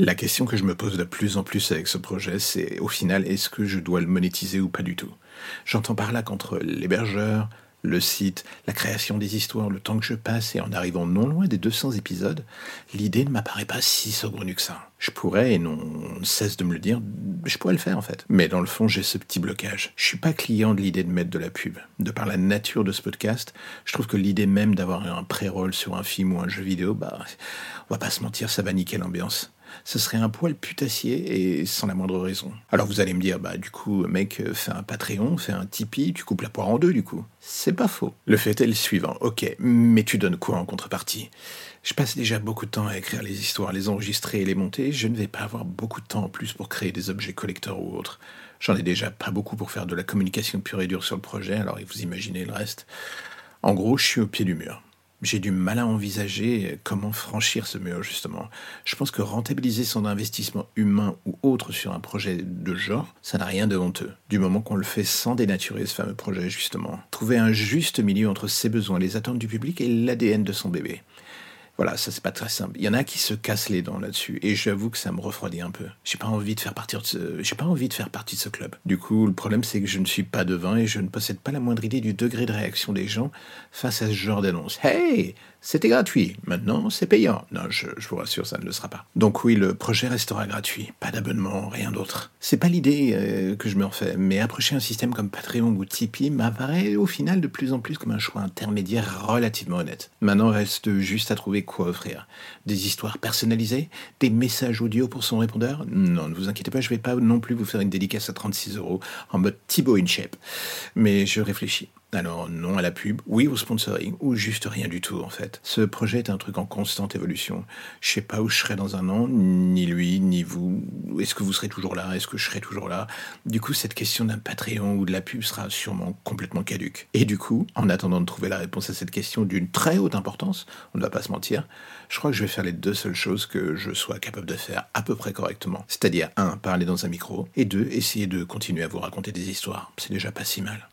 La question que je me pose de plus en plus avec ce projet, c'est au final, est-ce que je dois le monétiser ou pas du tout? J'entends par là qu'entre l'hébergeur, le site, la création des histoires, le temps que je passe et en arrivant non loin des 200 épisodes, l'idée ne m'apparaît pas si saugrenue que ça. Je pourrais, et non cesse de me le dire, je pourrais le faire en fait. Mais dans le fond, j'ai ce petit blocage. Je suis pas client de l'idée de mettre de la pub. De par la nature de ce podcast, je trouve que l'idée même d'avoir un pré-roll sur un film ou un jeu vidéo, bah, on va pas se mentir, ça va niquer l'ambiance ce serait un poil putassier et sans la moindre raison. Alors vous allez me dire, bah du coup, mec, fais un Patreon, fais un Tipeee, tu coupes la poire en deux du coup. C'est pas faux. Le fait est le suivant, ok, mais tu donnes quoi en contrepartie? Je passe déjà beaucoup de temps à écrire les histoires, les enregistrer et les monter, je ne vais pas avoir beaucoup de temps en plus pour créer des objets collecteurs ou autres. J'en ai déjà pas beaucoup pour faire de la communication pure et dure sur le projet, alors vous imaginez le reste. En gros, je suis au pied du mur. J'ai du mal à envisager comment franchir ce mur, justement. Je pense que rentabiliser son investissement humain ou autre sur un projet de genre, ça n'a rien de honteux. Du moment qu'on le fait sans dénaturer ce fameux projet, justement. Trouver un juste milieu entre ses besoins, les attentes du public et l'ADN de son bébé. Voilà, ça c'est pas très simple. Il y en a qui se cassent les dents là-dessus, et j'avoue que ça me refroidit un peu. J'ai pas envie de faire partie de ce, j'ai pas envie de faire partie de ce club. Du coup, le problème c'est que je ne suis pas devin et je ne possède pas la moindre idée du degré de réaction des gens face à ce genre d'annonce. Hey, c'était gratuit, maintenant c'est payant. Non, je, vous rassure, ça ne le sera pas. Donc oui, le projet restera gratuit, pas d'abonnement, rien d'autre. C'est pas l'idée euh, que je me refais, mais approcher un système comme Patreon ou Tipeee m'apparaît au final de plus en plus comme un choix intermédiaire relativement honnête. Maintenant reste juste à trouver quoi offrir. Des histoires personnalisées, des messages audio pour son répondeur? Non, ne vous inquiétez pas, je vais pas non plus vous faire une dédicace à 36 euros en mode Thibaut InShape. Mais je réfléchis. Alors non à la pub, oui au sponsoring, ou juste rien du tout en fait. Ce projet est un truc en constante évolution. Je sais pas où je serai dans un an, ni lui, ni vous. Est-ce que vous serez toujours là? Est-ce que je serai toujours là? Du coup, cette question d'un Patreon ou de la pub sera sûrement complètement caduque. Et du coup, en attendant de trouver la réponse à cette question d'une très haute importance, on ne va pas se mentir, je crois que je vais faire les deux seules choses que je sois capable de faire à peu près correctement. C'est-à-dire, un, parler dans un micro, et deux, essayer de continuer à vous raconter des histoires. C'est déjà pas si mal.